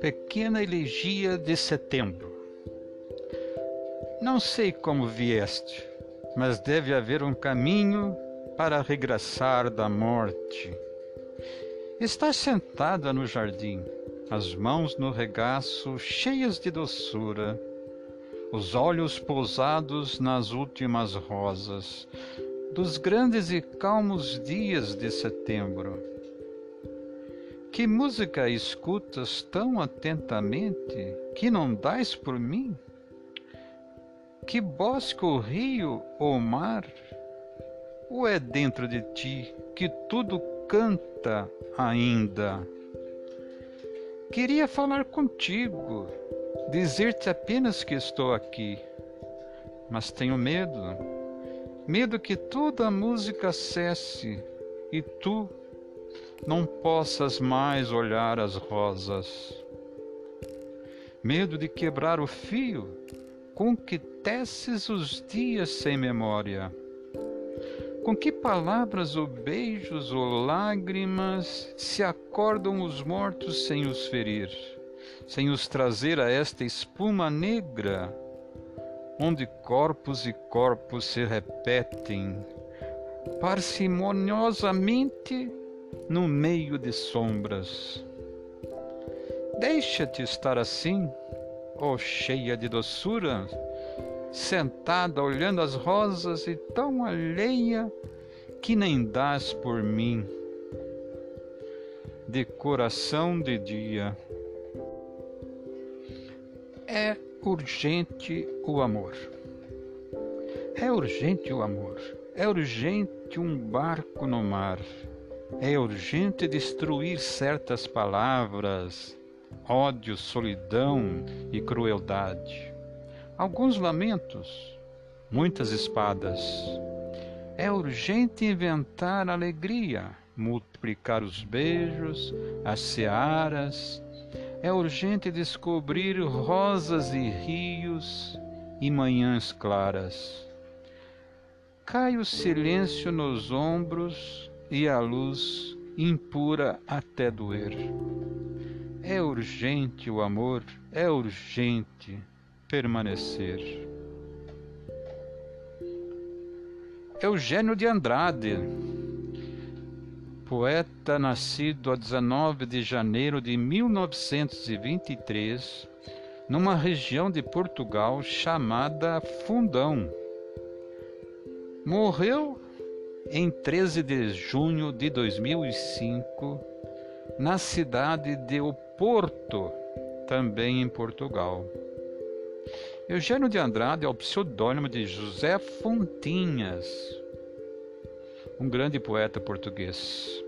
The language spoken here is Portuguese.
Pequena Elegia de Setembro. Não sei como vieste, mas deve haver um caminho para regressar da morte. Estás sentada no jardim, as mãos no regaço, cheias de doçura, os olhos pousados nas últimas rosas dos grandes e calmos dias de setembro que música escutas tão atentamente que não dás por mim? Que bosque ou rio ou mar? Ou é dentro de ti que tudo canta ainda? Queria falar contigo, dizer-te apenas que estou aqui, mas tenho medo, medo que toda a música cesse e tu não possas mais olhar as rosas. Medo de quebrar o fio com que teces os dias sem memória. Com que palavras ou beijos ou lágrimas se acordam os mortos sem os ferir, sem os trazer a esta espuma negra, onde corpos e corpos se repetem, parcimoniosamente no meio de sombras. Deixa-te estar assim, ó oh cheia de doçura, sentada olhando as rosas e tão alheia que nem dás por mim. De coração de dia. É urgente o amor. É urgente o amor. É urgente um barco no mar. É urgente destruir certas palavras, ódio, solidão e crueldade. Alguns lamentos, muitas espadas. É urgente inventar alegria, multiplicar os beijos, as searas. É urgente descobrir rosas e rios e manhãs claras. Cai o silêncio nos ombros e a luz impura até doer. É urgente o amor, é urgente permanecer. Eugênio de Andrade, poeta nascido a 19 de janeiro de 1923, numa região de Portugal chamada Fundão. Morreu em 13 de junho de 2005, na cidade de Oporto, também em Portugal. Eugênio de Andrade é o pseudônimo de José Fontinhas, um grande poeta português.